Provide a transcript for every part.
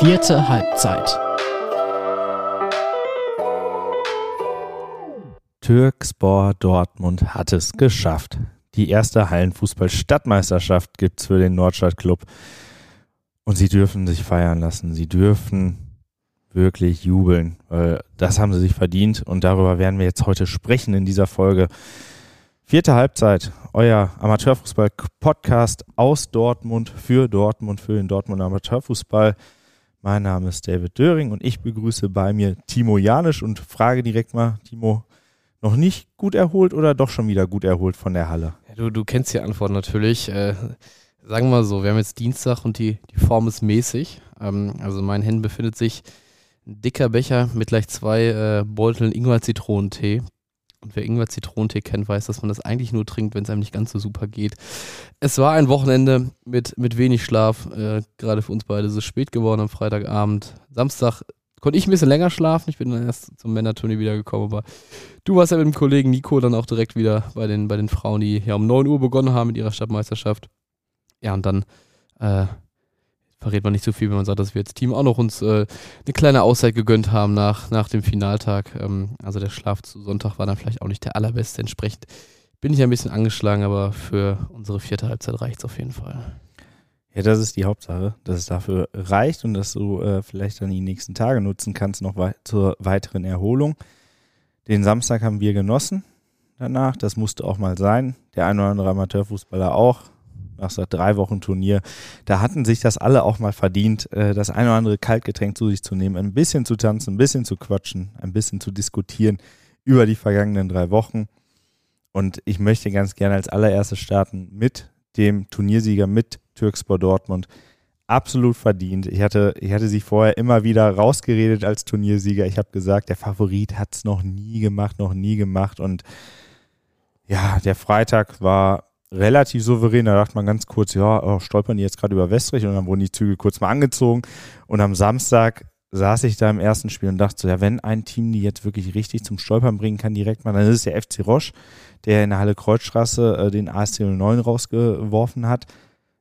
Vierte Halbzeit. Türkspor Dortmund hat es geschafft. Die erste Hallenfußball-Stadtmeisterschaft gibt es für den Nordstadtclub. Und sie dürfen sich feiern lassen. Sie dürfen wirklich jubeln, weil das haben sie sich verdient. Und darüber werden wir jetzt heute sprechen in dieser Folge. Vierte Halbzeit, euer Amateurfußball-Podcast aus Dortmund für Dortmund, für den Dortmund Amateurfußball. Mein Name ist David Döring und ich begrüße bei mir Timo Janisch und frage direkt mal, Timo, noch nicht gut erholt oder doch schon wieder gut erholt von der Halle? Ja, du, du kennst die Antwort natürlich. Äh, sagen wir mal so, wir haben jetzt Dienstag und die, die Form ist mäßig. Ähm, also in meinen Händen befindet sich ein dicker Becher mit gleich zwei äh, Beuteln Ingwer-Zitronentee. Und wer Ingwer-Zitronentee kennt, weiß, dass man das eigentlich nur trinkt, wenn es einem nicht ganz so super geht. Es war ein Wochenende mit, mit wenig Schlaf. Äh, Gerade für uns beide ist es spät geworden am Freitagabend. Samstag konnte ich ein bisschen länger schlafen. Ich bin dann erst zum Männerturnier wiedergekommen. Aber du warst ja mit dem Kollegen Nico dann auch direkt wieder bei den, bei den Frauen, die ja um 9 Uhr begonnen haben mit ihrer Stadtmeisterschaft. Ja, und dann äh, verrät man nicht so viel, wenn man sagt, dass wir jetzt Team auch noch uns äh, eine kleine Auszeit gegönnt haben nach, nach dem Finaltag. Ähm, also der Schlaf zu Sonntag war dann vielleicht auch nicht der allerbeste. Entsprechend bin ich ein bisschen angeschlagen, aber für unsere vierte Halbzeit reicht es auf jeden Fall. Ja, das ist die Hauptsache, dass es dafür reicht und dass du äh, vielleicht dann die nächsten Tage nutzen kannst, noch wei zur weiteren Erholung. Den Samstag haben wir genossen danach, das musste auch mal sein. Der ein oder andere Amateurfußballer auch nach drei Wochen Turnier, da hatten sich das alle auch mal verdient, äh, das eine oder andere Kaltgetränk zu sich zu nehmen, ein bisschen zu tanzen, ein bisschen zu quatschen, ein bisschen zu diskutieren über die vergangenen drei Wochen. Und ich möchte ganz gerne als allererstes starten mit dem Turniersieger, mit Türkspor Dortmund. Absolut verdient. Ich hatte, ich hatte sie vorher immer wieder rausgeredet als Turniersieger. Ich habe gesagt, der Favorit hat es noch nie gemacht, noch nie gemacht. Und ja, der Freitag war relativ souverän. Da dachte man ganz kurz, ja, oh, stolpern die jetzt gerade über Westrich und dann wurden die Züge kurz mal angezogen. Und am Samstag saß ich da im ersten Spiel und dachte so, ja, wenn ein Team die jetzt wirklich richtig zum Stolpern bringen kann, direkt mal, dann ist es der FC Roche, der in der Halle Kreuzstraße äh, den ASC 09 rausgeworfen hat.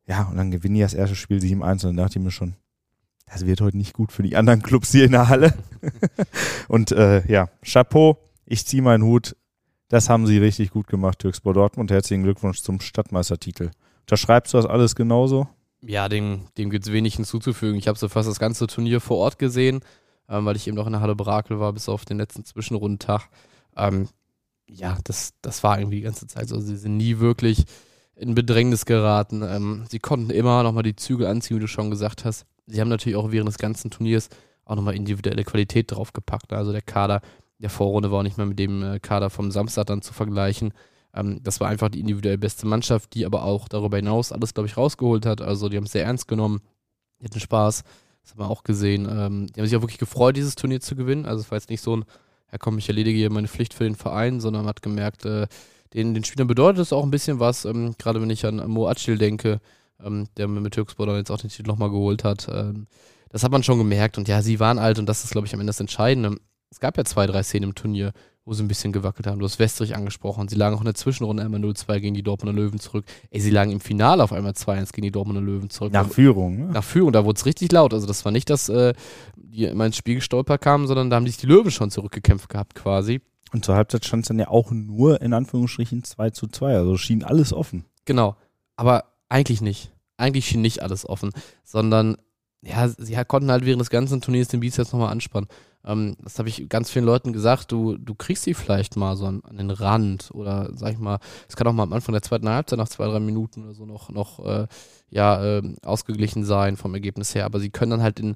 Ja, und dann gewinnen die das erste Spiel 7-1 und dann dachte ich mir schon, das wird heute nicht gut für die anderen Clubs hier in der Halle. und äh, ja, Chapeau, ich ziehe meinen Hut, das haben sie richtig gut gemacht, Türkspor Dortmund. Herzlichen Glückwunsch zum Stadtmeistertitel. Unterschreibst du das alles genauso? Ja, dem, dem gibt es wenig hinzuzufügen. Ich habe so fast das ganze Turnier vor Ort gesehen, ähm, weil ich eben noch in der Halle Brakel war, bis auf den letzten Zwischenrundentag. Ähm, ja, das, das war irgendwie die ganze Zeit so. Sie sind nie wirklich in Bedrängnis geraten. Ähm, sie konnten immer nochmal die Züge anziehen, wie du schon gesagt hast. Sie haben natürlich auch während des ganzen Turniers auch nochmal individuelle Qualität draufgepackt. Also der Kader der Vorrunde war auch nicht mehr mit dem äh, Kader vom Samstag dann zu vergleichen. Ähm, das war einfach die individuell beste Mannschaft, die aber auch darüber hinaus alles, glaube ich, rausgeholt hat. Also die haben es sehr ernst genommen, die hatten Spaß. Das haben wir auch gesehen. Ähm, die haben sich auch wirklich gefreut, dieses Turnier zu gewinnen. Also es war jetzt nicht so ein, ja komm, ich erledige hier meine Pflicht für den Verein, sondern man hat gemerkt, äh, den, den Spielern bedeutet es auch ein bisschen was, ähm, gerade wenn ich an Mo Acil denke, ähm, der mit Türkspor dann jetzt auch den Titel nochmal geholt hat. Ähm, das hat man schon gemerkt und ja, sie waren alt und das ist, glaube ich, am Ende das Entscheidende es gab ja zwei, drei Szenen im Turnier, wo sie ein bisschen gewackelt haben. Du hast Westrich angesprochen. Sie lagen auch in der Zwischenrunde einmal 0-2 gegen die Dortmunder Löwen zurück. Ey, sie lagen im Finale auf einmal 2-1 gegen die Dortmunder Löwen zurück. Nach Führung, ne? Nach Führung, da wurde es richtig laut. Also das war nicht, dass äh, die immer ins Spiel gestolpert kamen, sondern da haben sich die Löwen schon zurückgekämpft gehabt quasi. Und zur Halbzeit stand es dann ja auch nur in Anführungsstrichen 2 zu 2. Also schien alles offen. Genau. Aber eigentlich nicht. Eigentlich schien nicht alles offen, sondern ja, sie konnten halt während des ganzen Turniers den Bizeps nochmal anspannen. Ähm, das habe ich ganz vielen Leuten gesagt, du, du kriegst sie vielleicht mal so an, an, den Rand oder sag ich mal, es kann auch mal am Anfang der zweiten Halbzeit nach zwei, drei Minuten oder so noch, noch äh, ja, äh, ausgeglichen sein vom Ergebnis her, aber sie können dann halt in,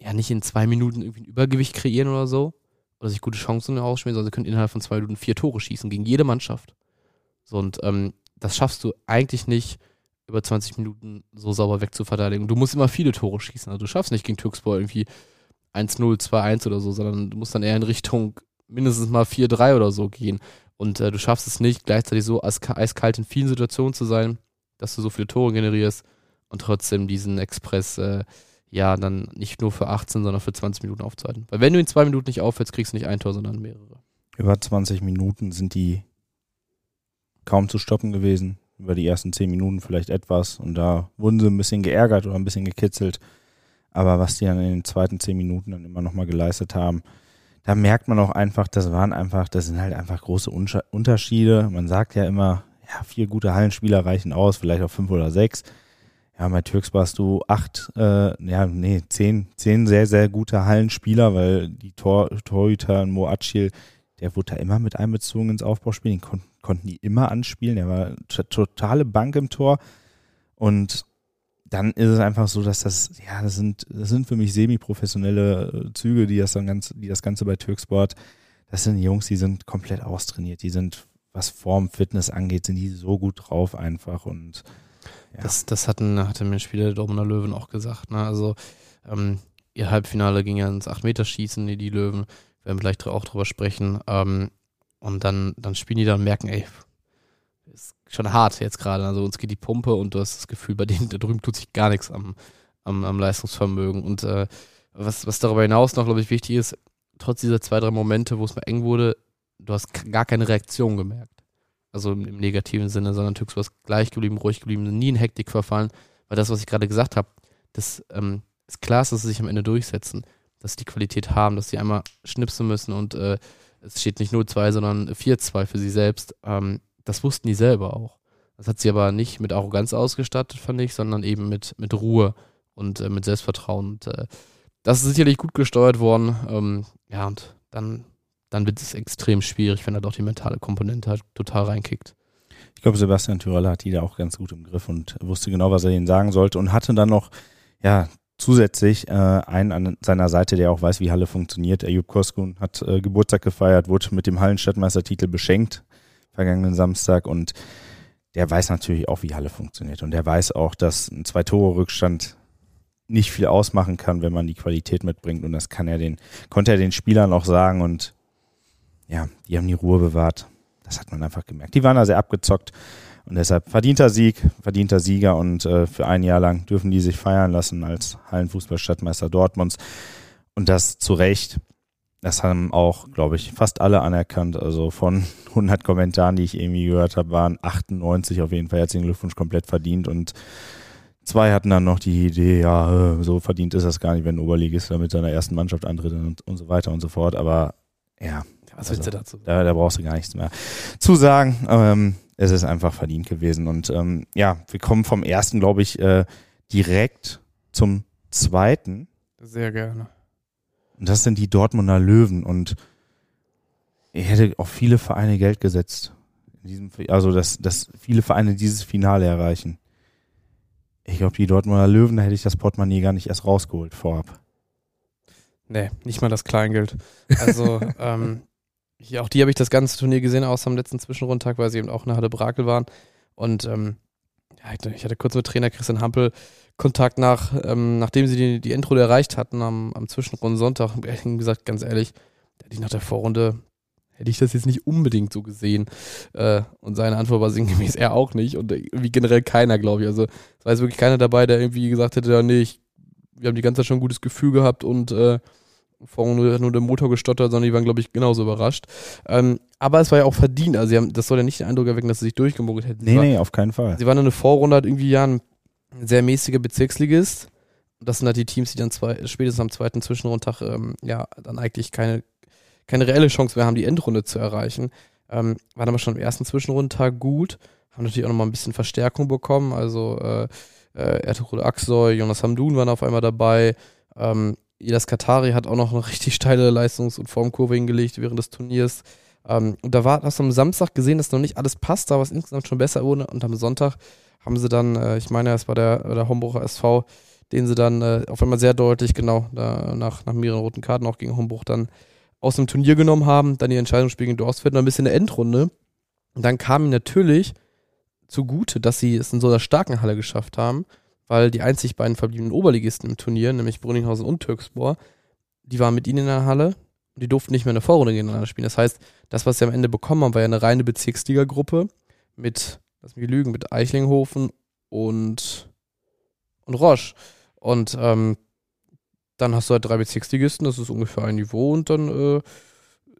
ja, nicht in zwei Minuten irgendwie ein Übergewicht kreieren oder so oder sich gute Chancen ausspielen, sondern sie können innerhalb von zwei Minuten vier Tore schießen gegen jede Mannschaft. So, und ähm, das schaffst du eigentlich nicht über 20 Minuten so sauber wegzuverteidigen. Du musst immer viele Tore schießen. Also du schaffst nicht gegen Türkspor irgendwie 1-0, 2-1 oder so, sondern du musst dann eher in Richtung mindestens mal 4-3 oder so gehen. Und äh, du schaffst es nicht, gleichzeitig so eiskalt in vielen Situationen zu sein, dass du so viele Tore generierst und trotzdem diesen Express äh, ja dann nicht nur für 18, sondern für 20 Minuten aufzuhalten. Weil wenn du in zwei Minuten nicht aufhältst, kriegst du nicht ein Tor, sondern mehrere. Über 20 Minuten sind die kaum zu stoppen gewesen. Über die ersten 10 Minuten vielleicht etwas. Und da wurden sie ein bisschen geärgert oder ein bisschen gekitzelt. aber was die dann in den zweiten zehn Minuten dann immer nochmal geleistet haben, da merkt man auch einfach, das waren einfach, das sind halt einfach große Unterschiede. Man sagt ja immer, ja, vier gute Hallenspieler reichen aus, vielleicht auch fünf oder sechs. Ja, bei Türks warst du acht, äh, ja, nee, zehn, zehn sehr, sehr gute Hallenspieler, weil die Tor, Torhüter Moachil, der wurde da immer mit einbezogen ins Aufbauspiel, den kon konnten die immer anspielen, der war totale Bank im Tor und dann ist es einfach so, dass das, ja, das sind, das sind für mich semi-professionelle äh, Züge, die das dann ganz, die das Ganze bei Türksport, das sind Jungs, die sind komplett austrainiert, die sind, was Form, Fitness angeht, sind die so gut drauf einfach und ja. Das, das hatten, hatte mir Spieler der Dortmunder Löwen auch gesagt, ne? Also, ähm, ihr Halbfinale ging ja ins 8-Meter-Schießen, die, die Löwen, werden vielleicht auch drüber sprechen, ähm, und dann, dann spielen die da und merken, ey, ist schon hart jetzt gerade. Also uns geht die Pumpe und du hast das Gefühl, bei denen da drüben tut sich gar nichts am, am, am Leistungsvermögen. Und äh, was, was darüber hinaus noch, glaube ich, wichtig ist, trotz dieser zwei, drei Momente, wo es mal eng wurde, du hast gar keine Reaktion gemerkt. Also im, im negativen Sinne, sondern du warst gleich geblieben, ruhig geblieben, nie in Hektik verfallen. Weil das, was ich gerade gesagt habe, das ähm, ist klar, dass sie sich am Ende durchsetzen, dass die Qualität haben, dass sie einmal schnipsen müssen und äh, es steht nicht 0-2, sondern 4-2 für sie selbst. Ähm, das wussten die selber auch. Das hat sie aber nicht mit Arroganz ausgestattet, fand ich, sondern eben mit, mit Ruhe und äh, mit Selbstvertrauen. Und, äh, das ist sicherlich gut gesteuert worden. Ähm, ja, und dann, dann wird es extrem schwierig, wenn er doch die mentale Komponente halt total reinkickt. Ich glaube, Sebastian Tyrell hat die da auch ganz gut im Griff und wusste genau, was er ihnen sagen sollte und hatte dann noch, ja, zusätzlich äh, einen an seiner Seite, der auch weiß, wie Halle funktioniert. Ayub Koskun hat äh, Geburtstag gefeiert, wurde mit dem Hallenstadtmeistertitel beschenkt vergangenen Samstag und der weiß natürlich auch, wie Halle funktioniert und der weiß auch, dass ein Zwei-Tore-Rückstand nicht viel ausmachen kann, wenn man die Qualität mitbringt und das kann er den, konnte er den Spielern auch sagen und ja, die haben die Ruhe bewahrt. Das hat man einfach gemerkt. Die waren da sehr abgezockt und deshalb verdienter Sieg, verdienter Sieger und äh, für ein Jahr lang dürfen die sich feiern lassen als Hallenfußballstadtmeister Dortmunds und das zu Recht. Das haben auch, glaube ich, fast alle anerkannt. Also von 100 Kommentaren, die ich irgendwie gehört habe, waren 98 auf jeden Fall herzlichen Glückwunsch komplett verdient und zwei hatten dann noch die Idee, ja, äh, so verdient ist das gar nicht, wenn ein Oberligist mit seiner ersten Mannschaft antritt und, und so weiter und so fort. Aber ja, was willst also, du dazu? Da, da brauchst du gar nichts mehr zu sagen. Ähm, es ist einfach verdient gewesen. Und ähm, ja, wir kommen vom ersten, glaube ich, äh, direkt zum zweiten. Sehr gerne. Und das sind die Dortmunder Löwen. Und ich hätte auf viele Vereine Geld gesetzt. Diesem, also, dass, dass viele Vereine dieses Finale erreichen. Ich glaube, die Dortmunder Löwen, da hätte ich das Portemonnaie gar nicht erst rausgeholt vorab. Nee, nicht mal das Kleingeld. Also, ähm, hier, auch die habe ich das ganze Turnier gesehen, außer am letzten Zwischenrundtag, weil sie eben auch in Halle Brakel waren. Und ähm, ja, ich hatte kurz mit Trainer Christian Hampel Kontakt nach, ähm, nachdem sie die, die Endrunde erreicht hatten am, am Zwischenrunden Sonntag. Ehrlich gesagt, ganz ehrlich, hätte ich nach der Vorrunde, hätte ich das jetzt nicht unbedingt so gesehen. Äh, und seine Antwort war sinngemäß er auch nicht und irgendwie generell keiner, glaube ich. Also es war jetzt wirklich keiner dabei, der irgendwie gesagt hätte, ja, nee, ich, wir haben die ganze Zeit schon ein gutes Gefühl gehabt und äh, vorne nur, nur der Motor gestottert, sondern die waren, glaube ich, genauso überrascht. Ähm, aber es war ja auch verdient. Also, haben, das soll ja nicht den Eindruck erwecken, dass sie sich durchgemogelt hätten. Nee, war, nee, auf keinen Fall. Sie waren in der Vorrunde halt irgendwie ja ein sehr mäßiger Bezirksligist. Das sind halt die Teams, die dann zwei, spätestens am zweiten Zwischenrundtag ähm, ja dann eigentlich keine, keine reelle Chance mehr haben, die Endrunde zu erreichen. Ähm, waren aber schon am ersten Zwischenrundtag gut, haben natürlich auch nochmal ein bisschen Verstärkung bekommen. Also äh, äh, Ertugrul Aksoy, Jonas Hamdun waren auf einmal dabei. Ähm, Ilas Katari hat auch noch eine richtig steile Leistungs- und Formkurve hingelegt während des Turniers. Ähm, und da war, hast du am Samstag gesehen, dass noch nicht alles passt, aber es insgesamt schon besser wurde. Und am Sonntag haben sie dann, äh, ich meine, es war der, der Homburger SV, den sie dann äh, auf einmal sehr deutlich, genau, da, nach, nach mehreren roten Karten auch gegen Homburg dann aus dem Turnier genommen haben, dann die Entscheidungsspiel gegen Dorstfeld noch ein bisschen in der Endrunde. Und dann kam ihnen natürlich zugute, dass sie es in so einer starken Halle geschafft haben, weil die einzig beiden verbliebenen Oberligisten im Turnier, nämlich Bruninghausen und Türkspor, die waren mit ihnen in der Halle und die durften nicht mehr in der Vorrunde gegeneinander spielen. Das heißt, das, was sie am Ende bekommen haben, war ja eine reine Bezirksliga-Gruppe mit lass mich lügen, mit Eichlinghofen und, und Roche. Und ähm, dann hast du halt drei Bezirksligisten, das ist ungefähr ein Niveau und dann äh,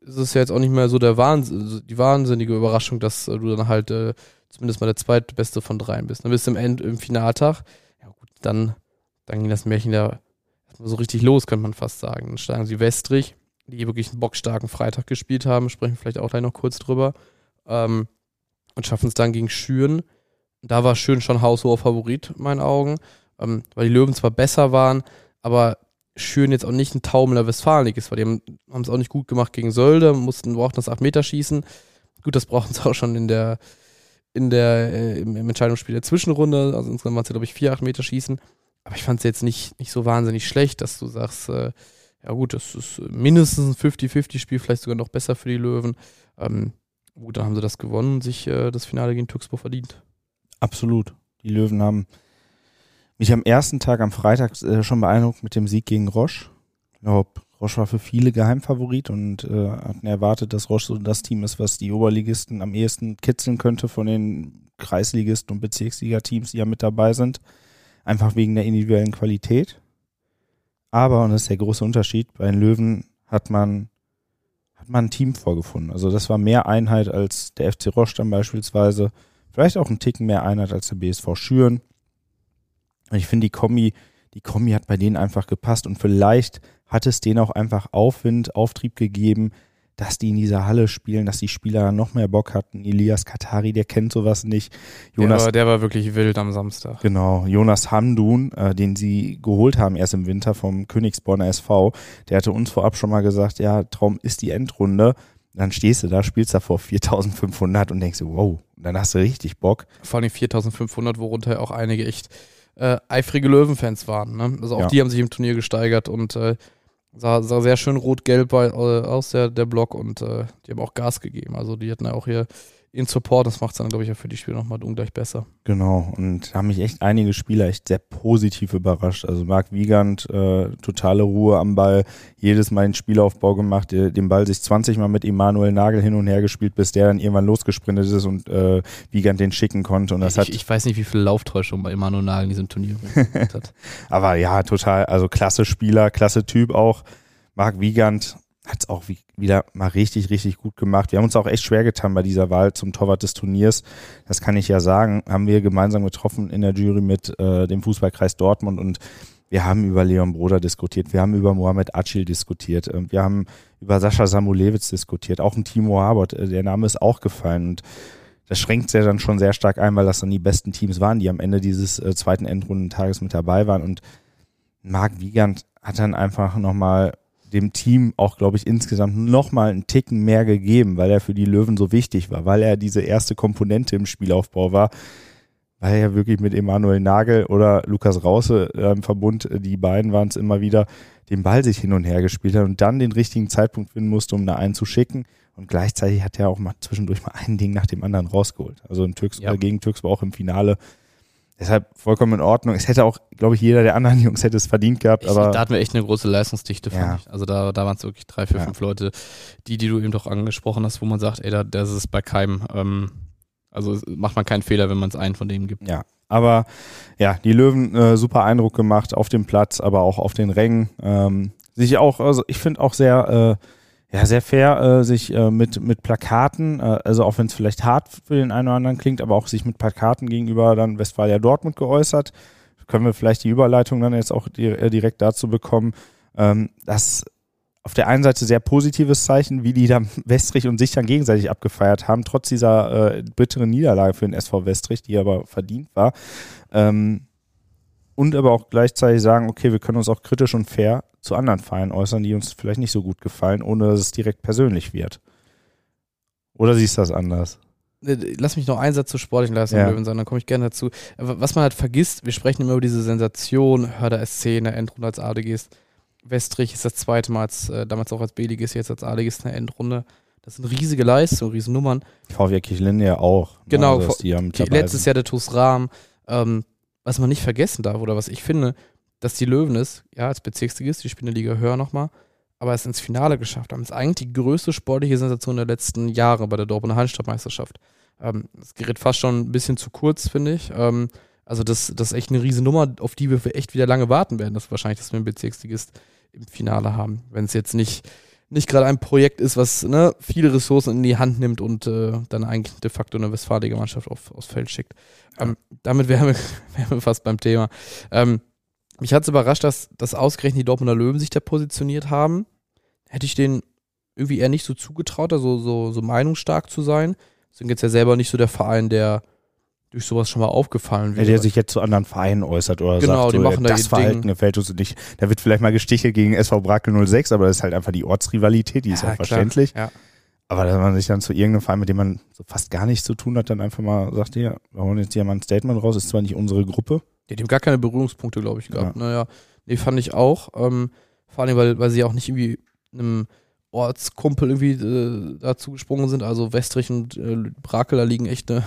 ist es ja jetzt auch nicht mehr so der also die wahnsinnige Überraschung, dass äh, du dann halt äh, zumindest mal der zweitbeste von dreien bist. Dann bist du im End, im Finaltag, dann, dann ging das Märchen ja, so richtig los, könnte man fast sagen. Dann steigen sie Westrich, die wirklich einen bockstarken Freitag gespielt haben, sprechen wir vielleicht auch gleich noch kurz drüber. Ähm, und schaffen es dann gegen Schüren. Da war Schüren schon haushoher Favorit, in meinen Augen, ähm, weil die Löwen zwar besser waren, aber Schüren jetzt auch nicht ein Taumelnder Westfalen ist, weil die haben es auch nicht gut gemacht gegen Sölde, mussten, brauchten das 8 Meter schießen. Gut, das brauchen sie auch schon in der, in der, äh, im, im, Entscheidungsspiel der Zwischenrunde. Also insgesamt waren es, glaube ich, 4 8 Meter schießen. Aber ich fand es jetzt nicht, nicht so wahnsinnig schlecht, dass du sagst, äh, ja gut, das ist mindestens ein 50-50-Spiel, vielleicht sogar noch besser für die Löwen. Ähm, gut, dann haben sie das gewonnen und sich äh, das Finale gegen Tuxbo verdient. Absolut. Die Löwen haben mich am ersten Tag, am Freitag, äh, schon beeindruckt mit dem Sieg gegen Roche. Ich glaube, Roche war für viele Geheimfavorit und äh, hatten erwartet, dass Roche so das Team ist, was die Oberligisten am ehesten kitzeln könnte von den Kreisligisten und Bezirksliga-Teams, die ja mit dabei sind. Einfach wegen der individuellen Qualität. Aber, und das ist der große Unterschied, bei den Löwen hat man, hat man ein Team vorgefunden. Also das war mehr Einheit als der FC Roche dann beispielsweise. Vielleicht auch ein Ticken mehr Einheit als der BSV Schüren. Ich finde, die Kombi, die Kombi hat bei denen einfach gepasst und vielleicht hat es denen auch einfach Aufwind, Auftrieb gegeben, dass die in dieser Halle spielen, dass die Spieler noch mehr Bock hatten. Elias Katari, der kennt sowas nicht. Jonas, der, war, der war wirklich wild am Samstag. Genau, Jonas Hamdun, äh, den sie geholt haben erst im Winter vom Königsborner SV, der hatte uns vorab schon mal gesagt, ja, Traum ist die Endrunde. Dann stehst du da, spielst da vor 4500 und denkst, wow, dann hast du richtig Bock. Vor allem 4500, worunter auch einige echt äh, eifrige Löwenfans waren. Ne? Also auch ja. die haben sich im Turnier gesteigert und äh, sah, sah sehr schön rot-gelb äh, aus, der, der Block und äh, die haben auch Gas gegeben. Also die hatten ja auch hier in Support, das macht es dann, glaube ich, ja für die Spiele nochmal ungleich besser. Genau, und haben mich echt einige Spieler echt sehr positiv überrascht. Also Marc Wiegand, äh, totale Ruhe am Ball, jedes Mal den Spielaufbau gemacht, den Ball sich 20 Mal mit Emanuel Nagel hin und her gespielt, bis der dann irgendwann losgesprintet ist und äh, Wiegand den schicken konnte. Und das ich, hat ich weiß nicht, wie viel Lauftäuschung bei Emanuel Nagel in diesem Turnier hat. Aber ja, total, also klasse Spieler, klasse Typ auch. Marc Wiegand, hat es auch wie, wieder mal richtig, richtig gut gemacht. Wir haben uns auch echt schwer getan bei dieser Wahl zum Torwart des Turniers. Das kann ich ja sagen. Haben wir gemeinsam getroffen in der Jury mit äh, dem Fußballkreis Dortmund und wir haben über Leon Broder diskutiert. Wir haben über Mohamed Acil diskutiert. Äh, wir haben über Sascha Samulewitz diskutiert. Auch ein Timo Habert. Äh, der Name ist auch gefallen. Und das schränkt ja dann schon sehr stark ein, weil das dann die besten Teams waren, die am Ende dieses äh, zweiten Endrundentages mit dabei waren. Und Marc Wiegand hat dann einfach nochmal dem Team auch, glaube ich, insgesamt nochmal einen Ticken mehr gegeben, weil er für die Löwen so wichtig war, weil er diese erste Komponente im Spielaufbau war, weil er wirklich mit Emanuel Nagel oder Lukas Rause äh, im Verbund, äh, die beiden waren es immer wieder, den Ball sich hin und her gespielt hat und dann den richtigen Zeitpunkt finden musste, um da einen zu schicken. Und gleichzeitig hat er auch mal zwischendurch mal ein Ding nach dem anderen rausgeholt. Also in Türks, ja. gegen Türks war auch im Finale Deshalb vollkommen in Ordnung. Es hätte auch, glaube ich, jeder der anderen Jungs hätte es verdient gehabt. Ich, aber da hatten wir echt eine große Leistungsdichte, fand ja. ich. Also da, da waren es wirklich drei, vier, ja. fünf Leute, die, die du eben doch angesprochen hast, wo man sagt, ey, da, das ist bei keinem, ähm, also macht man keinen Fehler, wenn man es einen von denen gibt. Ja, aber ja, die Löwen äh, super Eindruck gemacht auf dem Platz, aber auch auf den Rängen. Ähm, sich auch, also ich finde auch sehr äh, ja, sehr fair, äh, sich äh, mit, mit Plakaten, äh, also auch wenn es vielleicht hart für den einen oder anderen klingt, aber auch sich mit Plakaten gegenüber dann Westfalia Dortmund geäußert. Können wir vielleicht die Überleitung dann jetzt auch äh, direkt dazu bekommen, ähm, dass auf der einen Seite sehr positives Zeichen, wie die dann Westrich und sich dann gegenseitig abgefeiert haben, trotz dieser äh, bitteren Niederlage für den SV Westrich, die aber verdient war. Ähm, und aber auch gleichzeitig sagen, okay, wir können uns auch kritisch und fair zu anderen Vereinen äußern, die uns vielleicht nicht so gut gefallen, ohne dass es direkt persönlich wird. Oder siehst du das anders? Äh, lass mich noch einen Satz zur sportlichen Leistung ja. sagen, dann komme ich gerne dazu. Was man halt vergisst, wir sprechen immer über diese Sensation, Hörder SC in der Endrunde als A-Ligist. Westrich ist das zweite Mal, als, äh, damals auch als B-Ligist, jetzt als A-Ligist in der Endrunde. Das sind riesige Leistungen, riesen Nummern. VW Kirchlinde ja auch. Ne, genau, also, letztes Jahr der TuS Rahm. Ähm, was man nicht vergessen darf, oder was ich finde, dass die Löwen es, ja, als Bezirksligist, die spielen eine Liga höher nochmal, aber es ins Finale geschafft haben. Das ist eigentlich die größte sportliche Sensation der letzten Jahre bei der Dortmunder Hallenstadtmeisterschaft. Ähm, das gerät fast schon ein bisschen zu kurz, finde ich. Ähm, also das, das ist echt eine riesen Nummer, auf die wir echt wieder lange warten werden, dass wahrscheinlich, dass wir einen Bezirksligist im Finale haben. Wenn es jetzt nicht, nicht gerade ein Projekt ist, was ne, viele Ressourcen in die Hand nimmt und äh, dann eigentlich de facto eine westfalige Mannschaft auf, aufs Feld schickt. Ähm, damit wären wir, wären wir fast beim Thema. Ähm, mich hat es überrascht, dass, dass ausgerechnet die Dortmunder Löwen sich da positioniert haben. Hätte ich denen irgendwie eher nicht so zugetraut, also so, so meinungsstark zu sein. Sind jetzt ja selber nicht so der Verein, der durch sowas schon mal aufgefallen wird. Ja, der sich jetzt zu anderen Vereinen äußert oder genau, sagt, die so, machen da das Verhalten Ding. gefällt uns nicht. Da wird vielleicht mal gestichelt gegen SV Brakel 06, aber das ist halt einfach die Ortsrivalität, die ist ja, auch verständlich. Ja. Aber dass man sich dann zu irgendeinem Verein, mit dem man so fast gar nichts zu tun hat, dann einfach mal sagt, ja, wir holen jetzt hier mal ein Statement raus, ist zwar nicht unsere Gruppe. Die hat gar keine Berührungspunkte, glaube ich, gehabt. Ja. Naja, nee, fand ich auch. Ähm, vor allem, weil, weil sie auch nicht irgendwie einem Ortskumpel irgendwie äh, dazu gesprungen sind. Also Westrich und äh, Brakel, da liegen echt ne,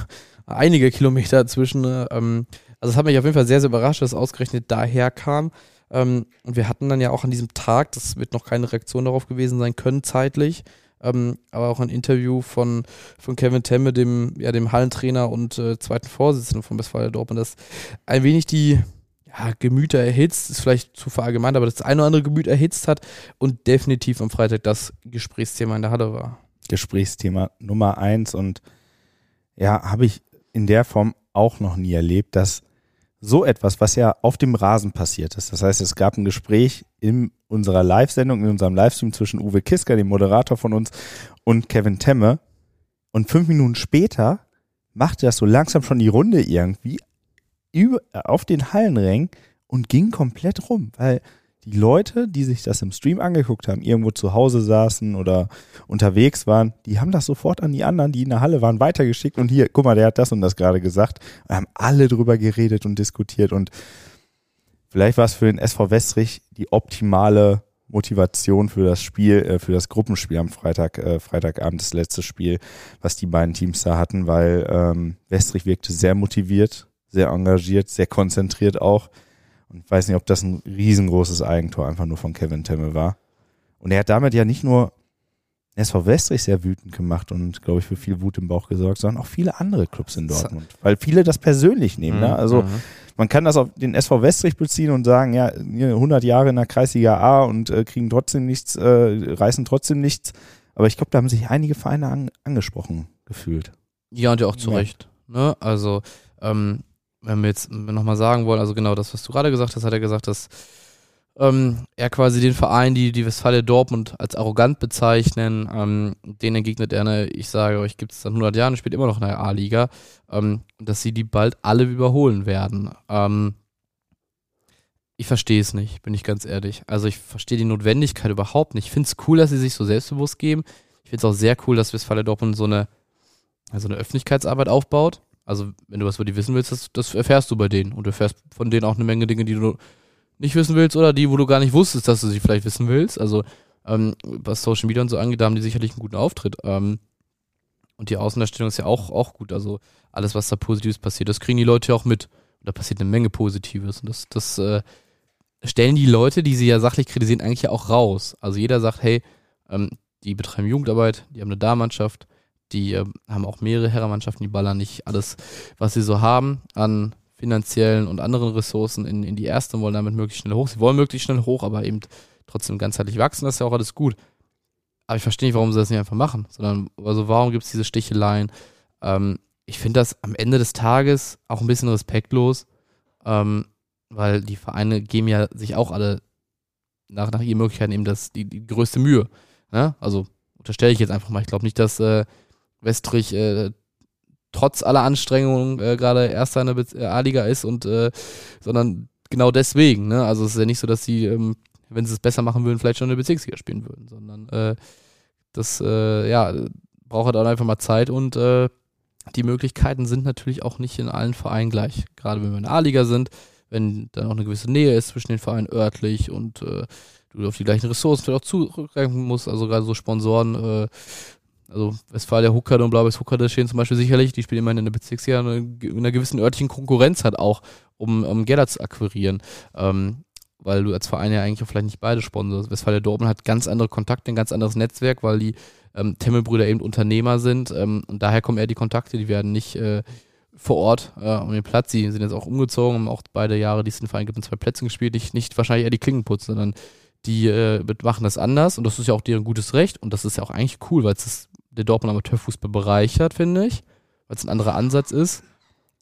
einige Kilometer zwischen. Ne? Ähm, also es hat mich auf jeden Fall sehr, sehr überrascht, dass es ausgerechnet daher kam. Ähm, und wir hatten dann ja auch an diesem Tag, das wird noch keine Reaktion darauf gewesen sein können, zeitlich, ähm, aber auch ein Interview von, von Kevin Temme, dem, ja, dem Hallentrainer und äh, zweiten Vorsitzenden von Westfalia Dortmund, das ein wenig die ja, Gemüter erhitzt, ist vielleicht zu verallgemeint, aber das eine oder andere Gemüt erhitzt hat und definitiv am Freitag das Gesprächsthema in der Halle war. Gesprächsthema Nummer eins und ja, habe ich in der Form auch noch nie erlebt, dass so etwas, was ja auf dem Rasen passiert ist. Das heißt, es gab ein Gespräch in unserer Live-Sendung, in unserem Livestream zwischen Uwe Kisker, dem Moderator von uns, und Kevin Temme. Und fünf Minuten später machte das so langsam schon die Runde irgendwie über, auf den Hallenrängen und ging komplett rum, weil die Leute, die sich das im Stream angeguckt haben, irgendwo zu Hause saßen oder unterwegs waren, die haben das sofort an die anderen, die in der Halle waren, weitergeschickt und hier, guck mal, der hat das und das gerade gesagt. Und haben alle drüber geredet und diskutiert und vielleicht war es für den SV Westrich die optimale Motivation für das Spiel, äh, für das Gruppenspiel am Freitag, äh, Freitagabend, das letzte Spiel, was die beiden Teams da hatten, weil ähm, Westrich wirkte sehr motiviert, sehr engagiert, sehr konzentriert auch und ich weiß nicht, ob das ein riesengroßes Eigentor einfach nur von Kevin Temme war. Und er hat damit ja nicht nur SV Westrich sehr wütend gemacht und, glaube ich, für viel Wut im Bauch gesorgt, sondern auch viele andere Clubs in Dortmund. Weil viele das persönlich nehmen. Ne? Mhm. Also man kann das auf den SV Westrich beziehen und sagen, ja, 100 Jahre in der Kreisliga A und äh, kriegen trotzdem nichts, äh, reißen trotzdem nichts. Aber ich glaube, da haben sich einige Vereine an, angesprochen gefühlt. Ja, und ja auch zu ja. Recht. Ne? Also ähm, wenn wir jetzt nochmal sagen wollen, also genau das, was du gerade gesagt hast, hat er gesagt, dass ähm, er quasi den Verein, die die Westfalia Dortmund als arrogant bezeichnen, ähm, denen entgegnet er, ne, ich sage euch, gibt es dann 100 Jahre und spielt immer noch in der A-Liga, ähm, dass sie die bald alle überholen werden. Ähm, ich verstehe es nicht, bin ich ganz ehrlich. Also ich verstehe die Notwendigkeit überhaupt nicht. Ich finde es cool, dass sie sich so selbstbewusst geben. Ich finde es auch sehr cool, dass Westfalia Dortmund so eine, also eine Öffentlichkeitsarbeit aufbaut. Also, wenn du was über die wissen willst, das, das erfährst du bei denen. Und du erfährst von denen auch eine Menge Dinge, die du nicht wissen willst oder die, wo du gar nicht wusstest, dass du sie vielleicht wissen willst. Also, ähm, was Social Media und so angeht, da haben die sicherlich einen guten Auftritt. Ähm, und die Außendarstellung ist ja auch, auch gut. Also, alles, was da Positives passiert, das kriegen die Leute ja auch mit. Und da passiert eine Menge Positives. Und das, das äh, stellen die Leute, die sie ja sachlich kritisieren, eigentlich ja auch raus. Also, jeder sagt, hey, ähm, die betreiben Jugendarbeit, die haben eine Darmannschaft, die äh, haben auch mehrere Herrenmannschaften, die ballern nicht alles, was sie so haben an finanziellen und anderen Ressourcen in, in die erste und wollen damit möglichst schnell hoch. Sie wollen möglichst schnell hoch, aber eben trotzdem ganzheitlich wachsen, das ist ja auch alles gut. Aber ich verstehe nicht, warum sie das nicht einfach machen, sondern also warum gibt es diese Sticheleien? Ähm, ich finde das am Ende des Tages auch ein bisschen respektlos, ähm, weil die Vereine geben ja sich auch alle nach, nach ihren Möglichkeiten eben das, die, die größte Mühe. Ne? Also unterstelle ich jetzt einfach mal. Ich glaube nicht, dass äh, Westrich äh, trotz aller Anstrengungen äh, gerade Erster in der äh, A-Liga ist und äh, sondern genau deswegen. Ne? Also es ist ja nicht so, dass sie, ähm, wenn sie es besser machen würden, vielleicht schon in der Bezirksliga spielen würden, sondern äh, das äh, ja braucht halt einfach mal Zeit und äh, die Möglichkeiten sind natürlich auch nicht in allen Vereinen gleich. Gerade wenn wir in der A-Liga sind, wenn dann auch eine gewisse Nähe ist zwischen den Vereinen örtlich und äh, du auf die gleichen Ressourcen vielleicht auch zugreifen musst, also gerade so Sponsoren äh, also Westfalia Huckerde und Blau-Weiß Huckerde stehen zum Beispiel sicherlich, die spielen immerhin in der Bezirksliga, in einer gewissen örtlichen Konkurrenz hat auch, um, um Gelder zu akquirieren. Ähm, weil du als Verein ja eigentlich auch vielleicht nicht beide sponsorst. Westfalia Dortmund hat ganz andere Kontakte, ein ganz anderes Netzwerk, weil die ähm, Temmelbrüder eben Unternehmer sind ähm, und daher kommen eher die Kontakte, die werden nicht äh, vor Ort äh, um den Platz, die sind jetzt auch umgezogen, haben auch beide Jahre, die es den Verein gibt, in zwei Plätzen gespielt, nicht, nicht wahrscheinlich eher die Klingen putzen, sondern die äh, machen das anders und das ist ja auch deren gutes Recht und das ist ja auch eigentlich cool, weil es ist der Dortmund Amateurfußball bereichert, finde ich, weil es ein anderer Ansatz ist.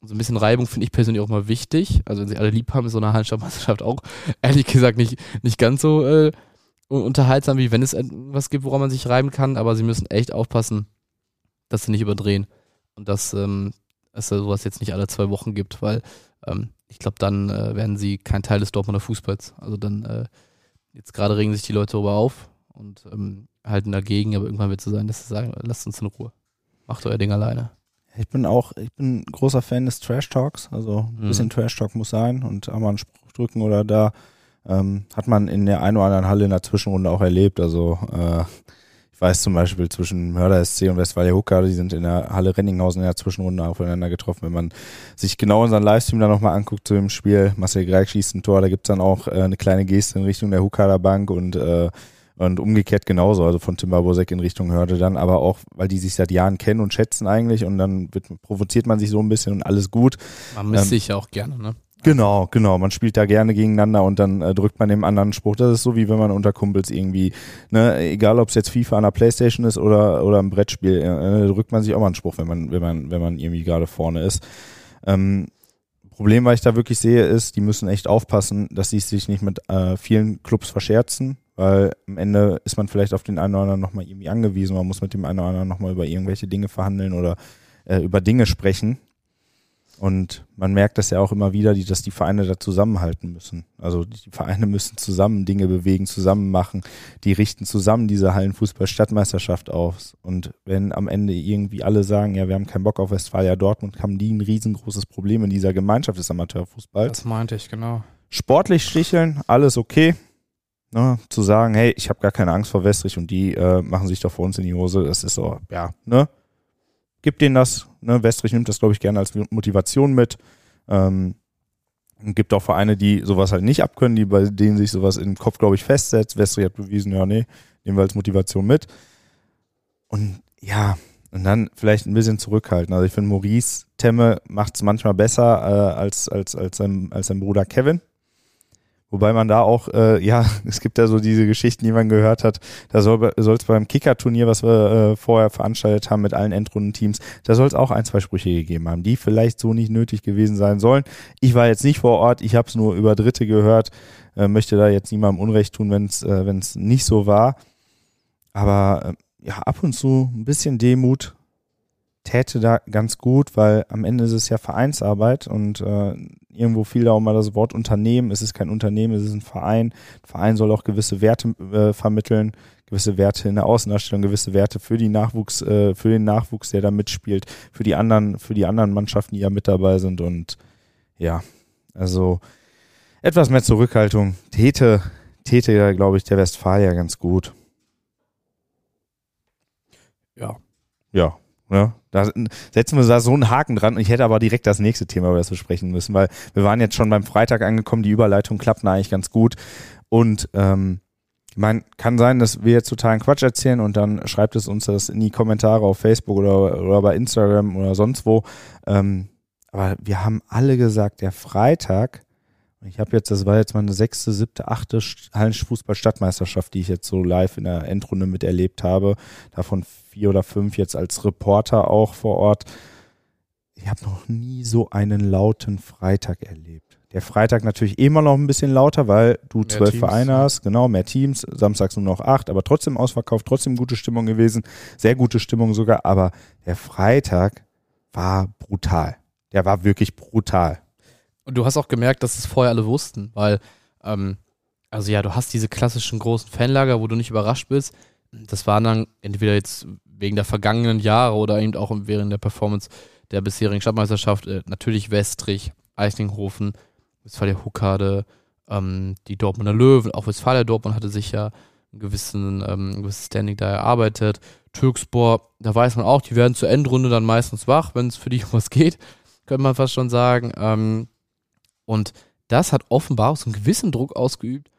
so ein bisschen Reibung finde ich persönlich auch mal wichtig. Also wenn sie alle lieb haben, ist so eine Hallenstadtmeisterschaft auch ehrlich gesagt nicht, nicht ganz so äh, unterhaltsam, wie wenn es etwas gibt, woran man sich reiben kann, aber sie müssen echt aufpassen, dass sie nicht überdrehen und dass ähm, es sowas jetzt nicht alle zwei Wochen gibt, weil ähm, ich glaube, dann äh, werden sie kein Teil des Dortmunder Fußballs. Also dann, äh, jetzt gerade regen sich die Leute darüber auf und ähm, halten dagegen, aber irgendwann wird es so sein, dass sie sagen, lasst uns in Ruhe. Macht euer Ding alleine. Ich bin auch, ich bin großer Fan des Trash Talks. Also ein bisschen mhm. Trash Talk muss sein und einmal einen Spruch drücken oder da ähm, hat man in der einen oder anderen Halle in der Zwischenrunde auch erlebt. Also äh, ich weiß zum Beispiel zwischen Mörder SC und Westfalia Hooker, die sind in der Halle Renninghausen in der Zwischenrunde aufeinander getroffen. Wenn man sich genau unseren Livestream dann nochmal anguckt zu dem Spiel, Marcel Greig schießt ein Tor, da gibt's dann auch äh, eine kleine Geste in Richtung der Hooker Bank und äh, und umgekehrt genauso, also von Timber Bosek in Richtung Hörde dann, aber auch, weil die sich seit Jahren kennen und schätzen eigentlich und dann wird, provoziert man sich so ein bisschen und alles gut. Man misst ähm, sich ja auch gerne, ne? Genau, genau. Man spielt da gerne gegeneinander und dann äh, drückt man dem anderen Spruch. Das ist so wie wenn man unter Kumpels irgendwie, ne, egal ob es jetzt FIFA an der Playstation ist oder oder ein Brettspiel, äh, drückt man sich auch mal einen Spruch, wenn man wenn man wenn man irgendwie gerade vorne ist. Ähm, Problem, was ich da wirklich sehe, ist, die müssen echt aufpassen, dass sie sich nicht mit äh, vielen Clubs verscherzen, weil am Ende ist man vielleicht auf den einen oder anderen nochmal irgendwie angewiesen. Man muss mit dem einen oder anderen nochmal über irgendwelche Dinge verhandeln oder äh, über Dinge sprechen. Und man merkt das ja auch immer wieder, die, dass die Vereine da zusammenhalten müssen. Also die Vereine müssen zusammen Dinge bewegen, zusammen machen. Die richten zusammen diese Hallenfußball-Stadtmeisterschaft aus. Und wenn am Ende irgendwie alle sagen, ja, wir haben keinen Bock auf Westfalia Dortmund, haben die ein riesengroßes Problem in dieser Gemeinschaft des Amateurfußballs. Das meinte ich, genau. Sportlich sticheln, alles okay. Ne, zu sagen, hey, ich habe gar keine Angst vor Westrich und die äh, machen sich doch vor uns in die Hose, das ist so, ja, ne? Gib denen das, ne? Westrich nimmt das, glaube ich, gerne als Motivation mit. Ähm, gibt auch Vereine, die sowas halt nicht abkönnen, die bei denen sich sowas im Kopf, glaube ich, festsetzt. Westrich hat bewiesen, ja, nee, nehmen wir als Motivation mit. Und ja, und dann vielleicht ein bisschen zurückhalten. Also ich finde, Maurice Temme macht es manchmal besser äh, als, als, als, sein, als sein Bruder Kevin. Wobei man da auch, äh, ja, es gibt ja so diese Geschichten, die man gehört hat, da soll es beim Kicker-Turnier, was wir äh, vorher veranstaltet haben mit allen Endrundenteams, da soll es auch ein, zwei Sprüche gegeben haben, die vielleicht so nicht nötig gewesen sein sollen. Ich war jetzt nicht vor Ort, ich habe es nur über Dritte gehört, äh, möchte da jetzt niemandem Unrecht tun, wenn es äh, wenn's nicht so war. Aber äh, ja, ab und zu ein bisschen Demut täte da ganz gut, weil am Ende ist es ja Vereinsarbeit und äh, irgendwo fiel da auch mal das Wort Unternehmen. Es ist kein Unternehmen, es ist ein Verein. Ein Verein soll auch gewisse Werte äh, vermitteln, gewisse Werte in der Außendarstellung, gewisse Werte für die Nachwuchs, äh, für den Nachwuchs, der da mitspielt, für die anderen, für die anderen Mannschaften, die ja mit dabei sind und ja, also etwas mehr Zurückhaltung täte, täte, glaube ich, der Westfalier ganz gut. Ja. Ja, ja, da setzen wir da so einen Haken dran. Ich hätte aber direkt das nächste Thema, über das wir sprechen müssen, weil wir waren jetzt schon beim Freitag angekommen. Die Überleitung klappt eigentlich ganz gut. Und ähm, meine, kann sein, dass wir jetzt totalen Quatsch erzählen und dann schreibt es uns das in die Kommentare auf Facebook oder, oder bei Instagram oder sonst wo. Ähm, aber wir haben alle gesagt, der Freitag ich habe jetzt, das war jetzt meine sechste, siebte, achte Hallenfußball-Stadtmeisterschaft, die ich jetzt so live in der Endrunde miterlebt habe. Davon vier oder fünf jetzt als Reporter auch vor Ort. Ich habe noch nie so einen lauten Freitag erlebt. Der Freitag natürlich immer noch ein bisschen lauter, weil du mehr zwölf Teams, Vereine hast, genau, mehr Teams, samstags nur noch acht, aber trotzdem ausverkauft, trotzdem gute Stimmung gewesen, sehr gute Stimmung sogar, aber der Freitag war brutal. Der war wirklich brutal. Und du hast auch gemerkt, dass es vorher alle wussten, weil, ähm, also ja, du hast diese klassischen großen Fanlager, wo du nicht überrascht bist. Das waren dann entweder jetzt wegen der vergangenen Jahre oder eben auch während der Performance der bisherigen Stadtmeisterschaft äh, natürlich Westrich, Eislinghofen, Westfalia Huckade, ähm, die Dortmunder Löwen, auch Westfalia Dortmund hatte sich ja einen gewissen, ähm, ein gewisses Standing da erarbeitet. Türkspor, da weiß man auch, die werden zur Endrunde dann meistens wach, wenn es für die um was geht, könnte man fast schon sagen. Ähm, und das hat offenbar auch so einen gewissen Druck ausgeübt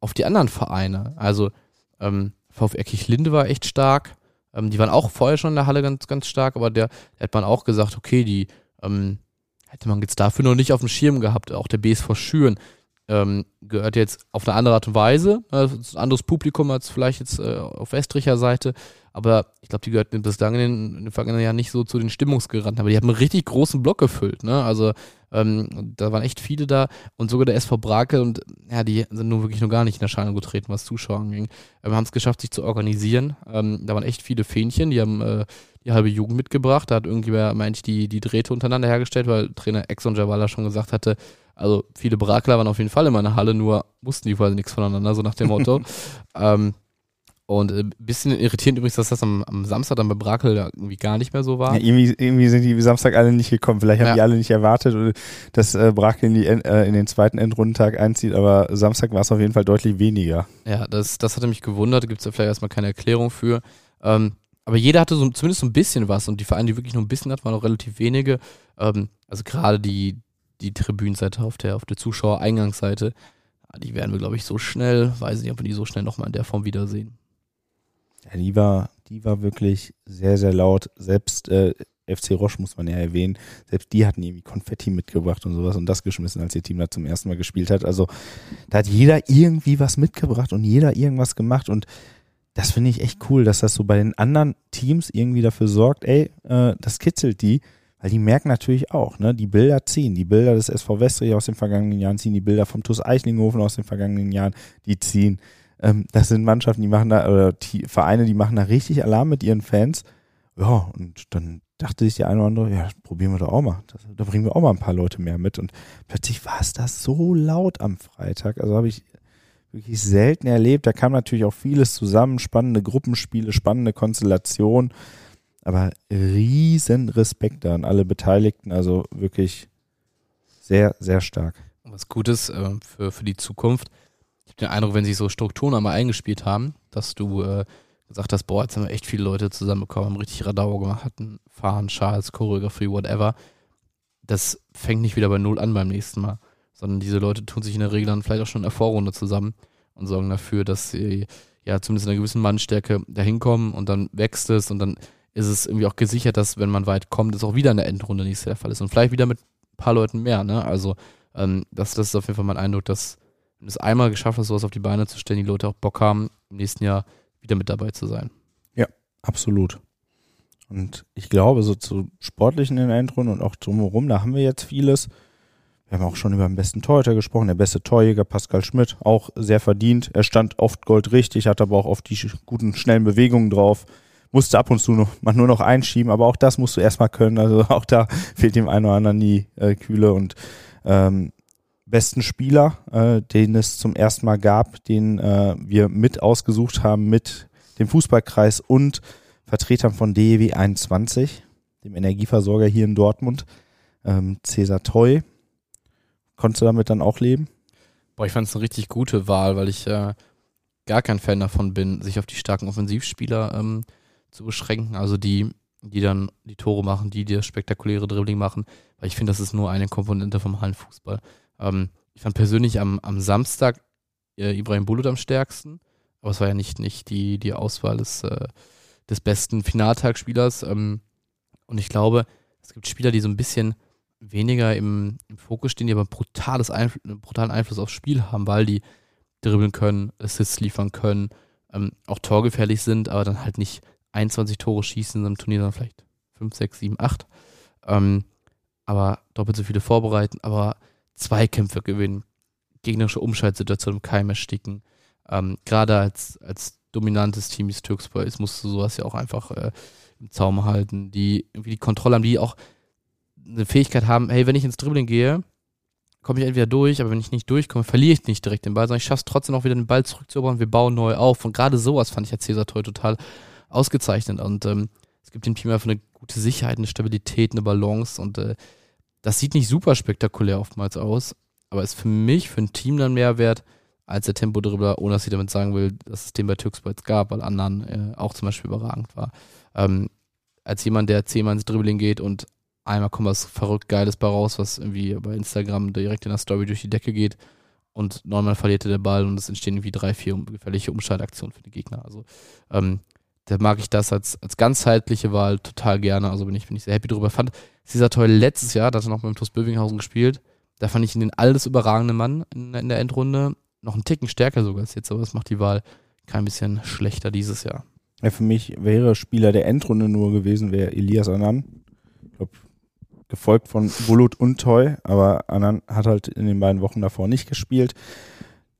auf die anderen Vereine. Also ähm, VfR Kirchlinde war echt stark. Ähm, die waren auch vorher schon in der Halle ganz, ganz stark, aber der, der hat man auch gesagt, okay, die ähm, hätte man jetzt dafür noch nicht auf dem Schirm gehabt. Auch der BSV Schüren ähm, gehört jetzt auf eine andere Art und Weise, ein anderes Publikum als vielleicht jetzt äh, auf Westricher Seite, aber ich glaube, die gehörten bislang in den, in den vergangenen Jahren nicht so zu den Stimmungsgeranten, aber die haben einen richtig großen Block gefüllt, ne? Also ähm, da waren echt viele da und sogar der SV Brake und ja, die sind nun wirklich noch gar nicht in Erscheinung getreten, was Zuschauer anging. Wir haben es geschafft, sich zu organisieren. Ähm, da waren echt viele Fähnchen, die haben äh, die halbe Jugend mitgebracht. Da hat irgendwer, meinte ich, die, die Drähte untereinander hergestellt, weil Trainer Exxon Javala schon gesagt hatte, also viele Brakler waren auf jeden Fall in meiner Halle, nur wussten die quasi nichts voneinander, so nach dem Motto. ähm, und ein äh, bisschen irritierend übrigens, dass das am, am Samstag dann bei Brakel da irgendwie gar nicht mehr so war. Ja, irgendwie, irgendwie sind die Samstag alle nicht gekommen. Vielleicht haben ja. die alle nicht erwartet, dass äh, Brakel in, die, äh, in den zweiten Endrundentag einzieht, aber Samstag war es auf jeden Fall deutlich weniger. Ja, das, das hatte mich gewundert. Da gibt es ja vielleicht erstmal keine Erklärung für. Ähm, aber jeder hatte so, zumindest so ein bisschen was und die Vereine, die wirklich nur ein bisschen hatten, waren auch relativ wenige. Ähm, also gerade die, die Tribünenseite auf der, auf der Zuschauereingangsseite, die werden wir, glaube ich, so schnell, weiß nicht, ob wir die so schnell nochmal in der Form wiedersehen. Ja, die war, die war wirklich sehr, sehr laut. Selbst äh, FC Roche muss man ja erwähnen, selbst die hatten irgendwie Konfetti mitgebracht und sowas und das geschmissen, als ihr Team da zum ersten Mal gespielt hat. Also da hat jeder irgendwie was mitgebracht und jeder irgendwas gemacht und das finde ich echt cool, dass das so bei den anderen Teams irgendwie dafür sorgt, ey, äh, das kitzelt die. Weil die merken natürlich auch, ne, die Bilder ziehen, die Bilder des SV Westrich aus den vergangenen Jahren ziehen, die Bilder vom TuS Eichlinghofen aus den vergangenen Jahren, die ziehen. Ähm, das sind Mannschaften, die machen da, oder die Vereine, die machen da richtig Alarm mit ihren Fans. Ja, und dann dachte sich der eine oder andere, ja, probieren wir doch auch mal. Das, da bringen wir auch mal ein paar Leute mehr mit. Und plötzlich war es da so laut am Freitag. Also habe ich wirklich selten erlebt. Da kam natürlich auch vieles zusammen, spannende Gruppenspiele, spannende Konstellationen. Aber riesen Respekt an alle Beteiligten, also wirklich sehr, sehr stark. Was Gutes äh, für, für die Zukunft. Ich habe den Eindruck, wenn sich so Strukturen einmal eingespielt haben, dass du äh, gesagt hast, boah, jetzt haben wir echt viele Leute zusammenbekommen, haben richtig Radau gemacht, hatten Fahren, Charles, Choreografie, whatever. Das fängt nicht wieder bei Null an beim nächsten Mal, sondern diese Leute tun sich in der Regel dann vielleicht auch schon in der Vorrunde zusammen und sorgen dafür, dass sie ja zumindest in einer gewissen Mannstärke dahin kommen und dann wächst es und dann ist es irgendwie auch gesichert, dass wenn man weit kommt, es auch wieder in der Endrunde Jahr der Fall ist. Und vielleicht wieder mit ein paar Leuten mehr, ne? Also ähm, das, das ist auf jeden Fall mein Eindruck, dass wenn du es einmal geschafft hast, sowas auf die Beine zu stellen, die Leute auch Bock haben, im nächsten Jahr wieder mit dabei zu sein. Ja, absolut. Und ich glaube, so zu sportlichen in der Endrunde und auch drumherum, da haben wir jetzt vieles. Wir haben auch schon über den besten Torhüter gesprochen, der beste Torjäger Pascal Schmidt, auch sehr verdient. Er stand oft goldrichtig, hat aber auch oft die guten, schnellen Bewegungen drauf musste ab und zu noch, mal nur noch einschieben, aber auch das musst du erstmal können. Also auch da fehlt dem einen oder anderen die äh, Kühle und ähm, besten Spieler, äh, den es zum ersten Mal gab, den äh, wir mit ausgesucht haben mit dem Fußballkreis und Vertretern von DEW 21, dem Energieversorger hier in Dortmund, ähm, Cesar Toy. Konntest du damit dann auch leben? Boah, ich fand es eine richtig gute Wahl, weil ich äh, gar kein Fan davon bin, sich auf die starken Offensivspieler ähm, zu beschränken. Also die, die dann die Tore machen, die das spektakuläre Dribbling machen, weil ich finde, das ist nur eine Komponente vom Hallenfußball. Ähm, ich fand persönlich am, am Samstag äh, Ibrahim Bulut am stärksten, aber es war ja nicht, nicht die, die Auswahl des, äh, des besten Finaltagsspielers. Ähm, und ich glaube, es gibt Spieler, die so ein bisschen weniger im, im Fokus stehen, die aber brutales Einfl einen brutalen Einfluss aufs Spiel haben, weil die dribbeln können, Assists liefern können, ähm, auch torgefährlich sind, aber dann halt nicht 21 Tore schießen in einem Turnier, sondern vielleicht 5, 6, 7, 8. Ähm, aber doppelt so viele vorbereiten, aber Zweikämpfe gewinnen, gegnerische Umschaltsituationen im Keim ersticken. Ähm, Gerade als, als dominantes Team des Türkspurs musst du sowas ja auch einfach äh, im Zaum halten, die irgendwie die Kontrolle haben, die auch eine Fähigkeit haben, hey, wenn ich ins Dribbling gehe, komme ich entweder durch, aber wenn ich nicht durchkomme, verliere ich nicht direkt den Ball, sondern ich schaffe es trotzdem auch wieder den Ball zurückzuerobern, wir bauen neu auf. Und gerade sowas fand ich als Cesar Toy total ausgezeichnet. Und ähm, es gibt dem Team einfach eine gute Sicherheit, eine Stabilität, eine Balance. Und äh, das sieht nicht super spektakulär oftmals aus, aber ist für mich, für ein Team dann mehr wert als der Tempo-Dribbler, ohne dass ich damit sagen will, dass es den bei Türkspor gab, weil anderen äh, auch zum Beispiel überragend war. Ähm, als jemand, der zehnmal ins Dribbling geht und einmal kommt was verrückt Geiles bei raus, was irgendwie bei Instagram direkt in der Story durch die Decke geht und neunmal verliert er der Ball und es entstehen irgendwie drei, vier gefährliche Umschaltaktionen für die Gegner. Also ähm, da mag ich das als, als ganzheitliche Wahl total gerne. Also bin ich, bin ich sehr happy drüber. Fand Cesar Toy letztes Jahr, da hat er noch mit dem TuS Bövinghausen gespielt, Da fand ich ihn den alles überragenden Mann in, in der Endrunde. Noch einen Ticken stärker sogar als jetzt, aber das macht die Wahl kein bisschen schlechter dieses Jahr. Ja, für mich wäre Spieler der Endrunde nur gewesen, wäre Elias Anan. Ich glaube, gefolgt von Bulut und Toy, aber Anan hat halt in den beiden Wochen davor nicht gespielt.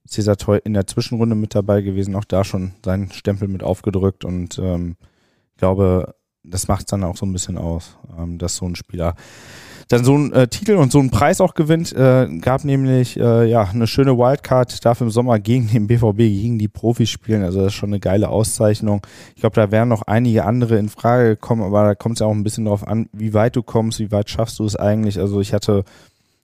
Cesar Toy in der Zwischenrunde mit dabei gewesen, auch da schon seinen Stempel mit aufgedrückt und ähm, ich glaube, das macht es dann auch so ein bisschen aus, ähm, dass so ein Spieler dann so einen äh, Titel und so einen Preis auch gewinnt. Äh, gab nämlich äh, ja eine schöne Wildcard, darf im Sommer gegen den BVB, gegen die Profis spielen. Also das ist schon eine geile Auszeichnung. Ich glaube, da wären noch einige andere in Frage gekommen, aber da kommt es ja auch ein bisschen darauf an, wie weit du kommst, wie weit schaffst du es eigentlich. Also ich hatte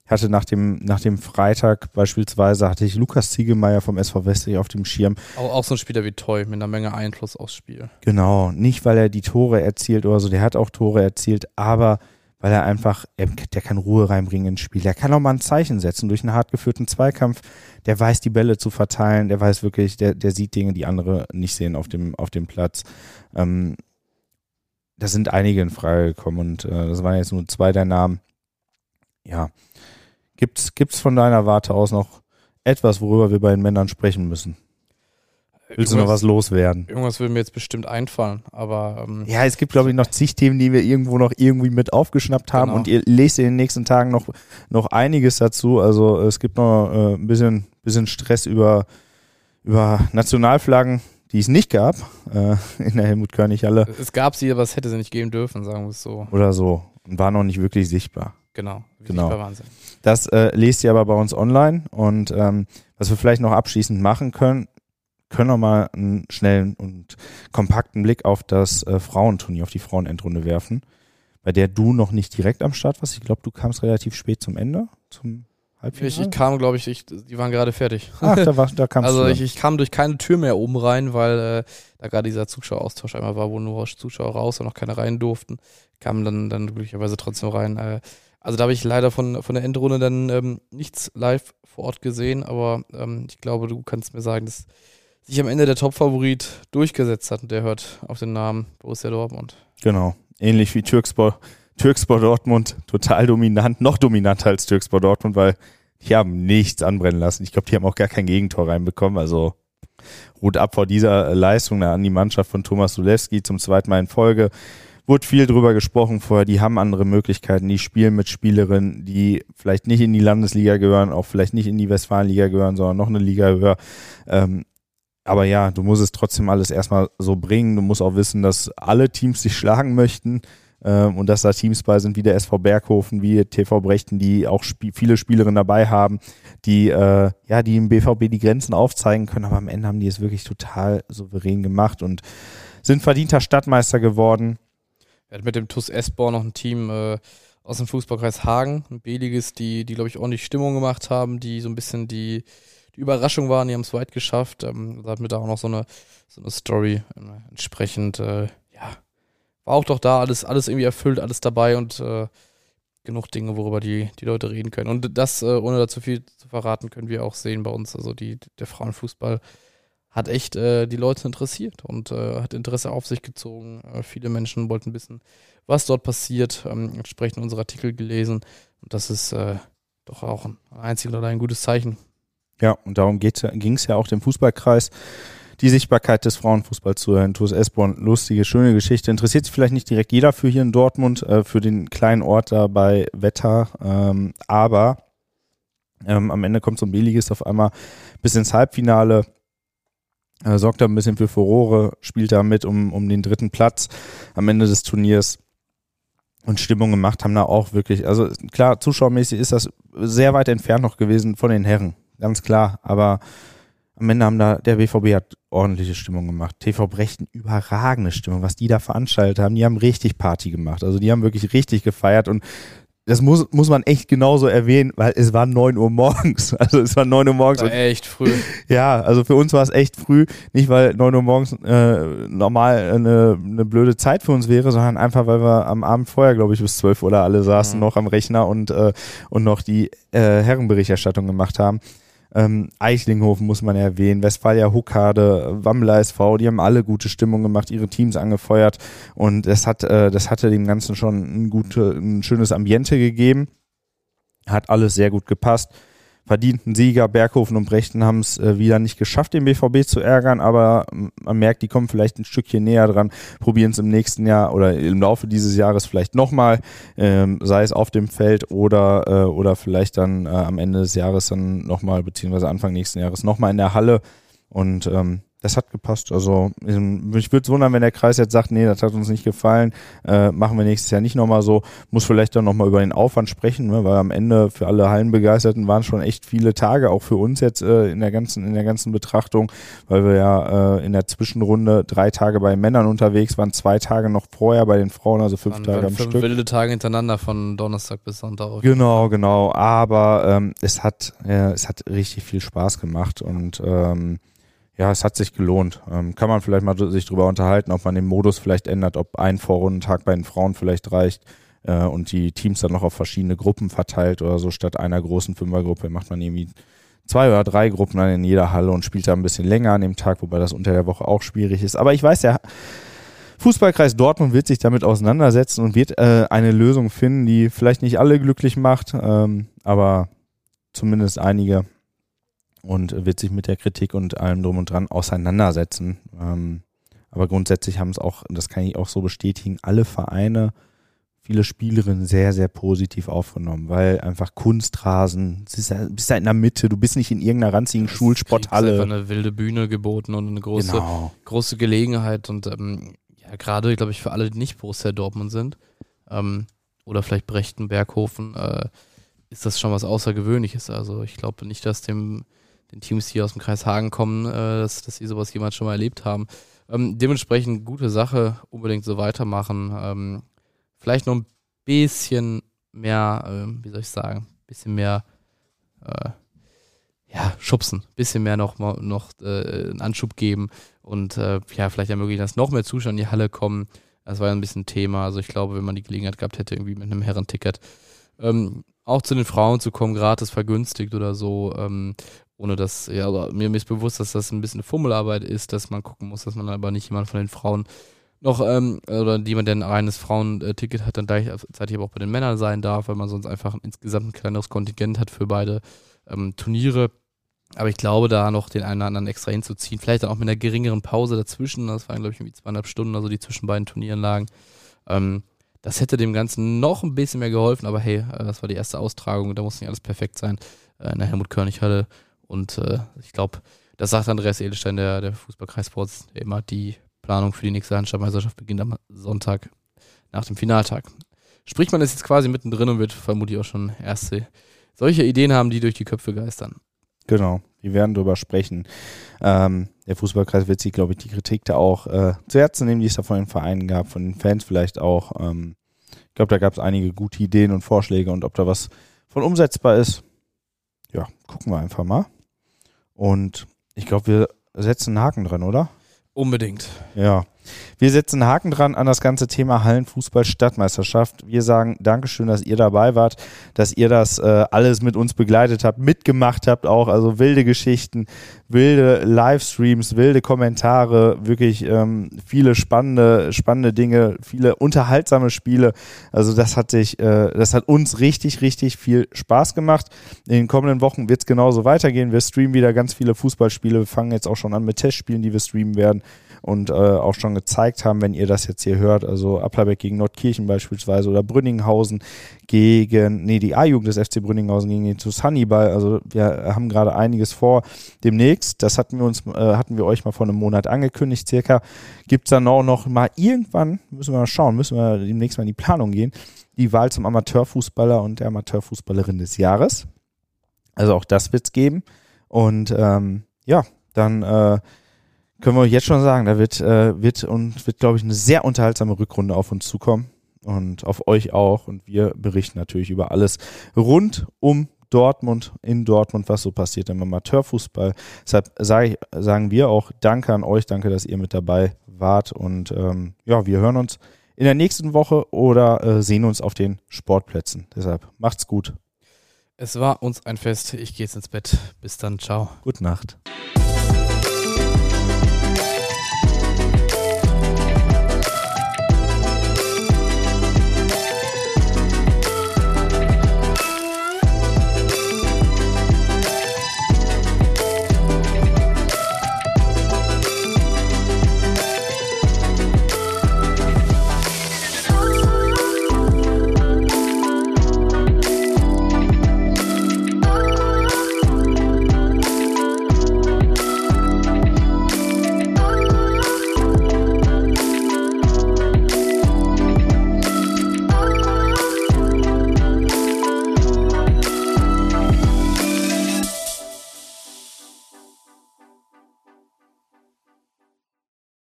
hatte nach dem, nach dem Freitag beispielsweise, hatte ich Lukas Ziegelmeier vom SV Westrich auf dem Schirm. Auch, auch so ein Spieler wie Toy mit einer Menge Einfluss aufs Spiel. Genau, nicht weil er die Tore erzielt oder so, der hat auch Tore erzielt, aber weil er einfach, er, der kann Ruhe reinbringen ins Spiel. Der kann auch mal ein Zeichen setzen durch einen hart geführten Zweikampf. Der weiß, die Bälle zu verteilen. Der weiß wirklich, der, der sieht Dinge, die andere nicht sehen auf dem, auf dem Platz. Ähm, da sind einige in Frage gekommen und äh, das waren jetzt nur zwei der Namen. Ja. Gibt's, gibt's von deiner Warte aus noch etwas, worüber wir bei den Männern sprechen müssen? Willst du noch was loswerden? Irgendwas würde mir jetzt bestimmt einfallen, aber. Ähm, ja, es gibt, glaube ich, noch zig Themen, die wir irgendwo noch irgendwie mit aufgeschnappt haben Genau. und ihr lest in den nächsten Tagen noch, noch einiges dazu. Also es gibt noch äh, ein bisschen, bisschen Stress über, über Nationalflaggen, die es nicht gab äh, in der Helmut-Körnig-Halle es gab sie, aber es hätte sie nicht geben dürfen, sagen wir es so. oder so und war noch nicht wirklich sichtbar. Genau. Genau. Sichtbar Wahnsinn. Das äh, lest ihr aber bei uns online und ähm, was wir vielleicht noch abschließend machen können, können wir mal einen schnellen und kompakten Blick auf das äh, Frauenturnier, auf die Frauenendrunde werfen, bei der du noch nicht direkt am Start warst. Ich glaube, du kamst relativ spät zum Ende, zum Halbfinale. Ich, ich kam, glaube ich, ich, die waren gerade fertig. Ach, da, war, da kamst Also du. ich, ich kam durch keine Tür mehr oben rein, weil äh, da gerade dieser Zuschaueraustausch einmal war, wo nur Zuschauer raus und noch keine rein durften. Kamen dann, dann glücklicherweise trotzdem rein. Äh, also da habe ich leider von, von der Endrunde dann ähm, nichts live vor Ort gesehen, aber ähm, ich glaube, du kannst mir sagen, dass sich am Ende der Top-Favorit durchgesetzt hat und der hört auf den Namen Borussia Dortmund. Genau. Ähnlich wie Türkspor, Türkspor Dortmund, total dominant, noch dominanter als Türkspor Dortmund, weil die haben nichts anbrennen lassen. Ich glaube, die haben auch gar kein Gegentor reinbekommen. Also Hut ab vor dieser Leistung an die Mannschaft von Thomas Sulewski zum zweiten Mal in Folge. Wurde viel drüber gesprochen vorher, die haben andere Möglichkeiten, die spielen mit Spielerinnen, die vielleicht nicht in die Landesliga gehören, auch vielleicht nicht in die Westfalenliga gehören, sondern noch eine Liga höher. Ähm, aber ja, du musst es trotzdem alles erstmal so bringen. Du musst auch wissen, dass alle Teams sich schlagen möchten ähm, und dass da Teams bei sind wie der SV Berghofen, wie TV Brechten, die auch spie viele Spielerinnen dabei haben, die äh, ja, die im BVB die Grenzen aufzeigen können. Aber am Ende haben die es wirklich total souverän gemacht und sind verdienter Stadtmeister geworden. Er hat mit dem TUS Espor noch ein Team äh, aus dem Fußballkreis Hagen, ein B-Liges, die, die glaube ich, ordentlich Stimmung gemacht haben, die so ein bisschen die, die Überraschung waren, die haben es weit geschafft. Ähm, da hat mir da auch noch so eine, so eine Story äh, entsprechend, äh, ja, war auch doch da, alles, alles irgendwie erfüllt, alles dabei und äh, genug Dinge, worüber die, die Leute reden können. Und das, äh, ohne dazu viel zu verraten, können wir auch sehen bei uns. Also die, der Frauenfußball hat echt äh, die Leute interessiert und äh, hat Interesse auf sich gezogen. Äh, viele Menschen wollten wissen, was dort passiert, ähm, entsprechend unsere Artikel gelesen. Und das ist äh, doch auch ein einzig oder ein gutes Zeichen. Ja, und darum ging es ja auch dem Fußballkreis, die Sichtbarkeit des Frauenfußballs zu erhöhen. TuS Esborn, lustige, schöne Geschichte. Interessiert sich vielleicht nicht direkt jeder für hier in Dortmund, äh, für den kleinen Ort da bei Wetter, ähm, aber ähm, am Ende kommt so ein B-Ligist auf einmal bis ins Halbfinale, äh, sorgt da ein bisschen für Furore, spielt da mit um, um den dritten Platz am Ende des Turniers. Und Stimmung gemacht haben da auch wirklich, also klar, zuschauermäßig ist das sehr weit entfernt noch gewesen von den Herren, ganz klar, aber am Ende haben da, der BVB hat ordentliche Stimmung gemacht. TV Brechten, überragende Stimmung, was die da veranstaltet haben, die haben richtig Party gemacht, also die haben wirklich richtig gefeiert. Und das muss, muss man echt genauso erwähnen, weil es war neun Uhr morgens. Also es war neun Uhr morgens. War echt früh. Ja, also für uns war es echt früh. Nicht, weil neun Uhr morgens äh, normal eine, eine blöde Zeit für uns wäre, sondern einfach, weil wir am Abend vorher, glaube ich, bis zwölf Uhr da alle saßen Mhm. noch am Rechner und, äh, und noch die äh, Herrenberichterstattung gemacht haben. Ähm, Eichlinghofen muss man erwähnen, Westfalia Huckade, Wammler SV, die haben alle gute Stimmung gemacht, ihre Teams angefeuert und das hat, äh, das hatte dem Ganzen schon ein, gute, ein schönes Ambiente gegeben. Hat alles sehr gut gepasst verdienten Sieger. Berghofen und Brechten haben es äh, wieder nicht geschafft, den BVB zu ärgern, aber man merkt, die kommen vielleicht ein Stückchen näher dran, probieren es im nächsten Jahr oder im Laufe dieses Jahres vielleicht nochmal, ähm, sei es auf dem Feld oder, äh, oder vielleicht dann äh, am Ende des Jahres dann nochmal, beziehungsweise Anfang nächsten Jahres nochmal in der Halle. Und ähm, das hat gepasst. Also ich würde es wundern, wenn der Kreis jetzt sagt, nee, das hat uns nicht gefallen, äh, machen wir nächstes Jahr nicht nochmal so. Muss vielleicht dann nochmal über den Aufwand sprechen, ne? weil am Ende für alle Hallenbegeisterten waren schon echt viele Tage, auch für uns jetzt äh, in der ganzen in der ganzen Betrachtung, weil wir ja äh, in der Zwischenrunde drei Tage bei Männern unterwegs waren, zwei Tage noch vorher bei den Frauen, also fünf Tage am fünf Stück. wilde Tage hintereinander von Donnerstag bis Sonntag. Genau, genau. Aber ähm, es hat äh, es hat richtig viel Spaß gemacht und ähm, ja, es hat sich gelohnt. Ähm, kann man vielleicht mal sich drüber unterhalten, ob man den Modus vielleicht ändert, ob ein Vorrundentag bei den Frauen vielleicht reicht äh, und die Teams dann noch auf verschiedene Gruppen verteilt oder so. Statt einer großen Fünfergruppe macht man irgendwie zwei oder drei Gruppen dann in jeder Halle und spielt da ein bisschen länger an dem Tag, wobei das unter der Woche auch schwierig ist. Aber ich weiß ja, Fußballkreis Dortmund wird sich damit auseinandersetzen und wird äh, eine Lösung finden, die vielleicht nicht alle glücklich macht, ähm, aber zumindest einige und wird sich mit der Kritik und allem drum und dran auseinandersetzen. Ähm, aber grundsätzlich haben es auch, das kann ich auch so bestätigen, alle Vereine, viele Spielerinnen sehr, sehr positiv aufgenommen, weil einfach Kunstrasen, du bist ja in der Mitte, du bist nicht in irgendeiner ranzigen das Schulsporthalle. Einfach eine wilde Bühne geboten und eine große, genau. große Gelegenheit und ähm, ja, gerade, glaube ich, für alle, die nicht Borussia Dortmund sind ähm, oder vielleicht Brechten, Berghofen, äh, ist das schon was Außergewöhnliches. Also ich glaube nicht, dass dem den Teams, die aus dem Kreis Hagen kommen, äh, dass, dass sie sowas jemals schon mal erlebt haben. Ähm, dementsprechend gute Sache, unbedingt so weitermachen. Ähm, vielleicht noch ein bisschen mehr, äh, wie soll ich sagen, bisschen mehr äh, ja, schubsen, bisschen mehr noch, noch äh, einen Anschub geben und äh, ja, vielleicht ermöglichen, dass noch mehr Zuschauer in die Halle kommen. Das war ja ein bisschen Thema. Also ich glaube, wenn man die Gelegenheit gehabt hätte, irgendwie mit einem Herrenticket ähm, auch zu den Frauen zu kommen, gratis vergünstigt oder so, ähm, ohne dass, ja, mir, mir ist bewusst, dass das ein bisschen Fummelarbeit ist, dass man gucken muss, dass man aber nicht jemand von den Frauen noch, ähm, oder jemand, der ein reines Frauenticket hat, dann gleichzeitig aber auch bei den Männern sein darf, weil man sonst einfach insgesamt ein kleineres Kontingent hat für beide ähm, Turniere. Aber ich glaube, da noch den einen oder anderen extra hinzuziehen, vielleicht dann auch mit einer geringeren Pause dazwischen, das waren, glaube ich, irgendwie zweieinhalb Stunden, also die zwischen beiden Turnieren lagen. Ähm, das hätte dem Ganzen noch ein bisschen mehr geholfen, aber hey, äh, das war die erste Austragung, da muss nicht alles perfekt sein. Äh, in der Helmut-Körnig-Halle und äh, ich glaube, das sagt Andreas Edelstein, der, der Fußballkreissports, immer die Planung für die nächste Handschallmeisterschaft beginnt am Sonntag nach dem Finaltag. Sprich, man ist jetzt quasi mittendrin und wird vermutlich auch schon erste solche Ideen haben, die durch die Köpfe geistern. Genau, wir werden darüber sprechen. Ähm, der Fußballkreis wird sich, glaube ich, die Kritik da auch äh, zu Herzen nehmen, die es da von den Vereinen gab, von den Fans vielleicht auch. Ähm, ich glaube, da gab es einige gute Ideen und Vorschläge und ob da was von umsetzbar ist, ja, gucken wir einfach mal. Und ich glaube, wir setzen einen Haken dran, oder? Unbedingt. Ja. Wir setzen Haken dran an das ganze Thema Hallenfußball-Stadtmeisterschaft. Wir sagen Dankeschön, dass ihr dabei wart, dass ihr das äh, alles mit uns begleitet habt, mitgemacht habt auch. Also wilde Geschichten, wilde Livestreams, wilde Kommentare, wirklich ähm, viele spannende, spannende Dinge, viele unterhaltsame Spiele. Also das hat sich, äh, das hat uns richtig, richtig viel Spaß gemacht. In den kommenden Wochen wird es genauso weitergehen. Wir streamen wieder ganz viele Fußballspiele. Wir fangen jetzt auch schon an mit Testspielen, die wir streamen werden und äh, auch schon gezeigt haben, wenn ihr das jetzt hier hört, also Applerbeck gegen Nordkirchen beispielsweise oder Brünninghausen gegen, nee, die A-Jugend des FC Brünninghausen gegen den Hannibal. Also wir haben gerade einiges vor demnächst. Das hatten wir uns, äh, hatten wir euch mal vor einem Monat angekündigt, circa. Gibt es dann auch noch mal irgendwann, müssen wir mal schauen, müssen wir demnächst mal in die Planung gehen, die Wahl zum Amateurfußballer und der Amateurfußballerin des Jahres. Also auch das wird es geben. Und ähm, ja, dann äh, können wir euch jetzt schon sagen, da wird, äh, wird und wird, glaube ich, eine sehr unterhaltsame Rückrunde auf uns zukommen und auf euch auch. Und wir berichten natürlich über alles rund um Dortmund, in Dortmund, was so passiert im Amateurfußball. Deshalb sage ich, sagen wir auch Danke an euch, danke, dass ihr mit dabei wart. Und ähm, ja, wir hören uns in der nächsten Woche oder äh, sehen uns auf den Sportplätzen. Deshalb macht's gut. Es war uns ein Fest. Ich gehe jetzt ins Bett. Bis dann. Ciao. Gute Nacht.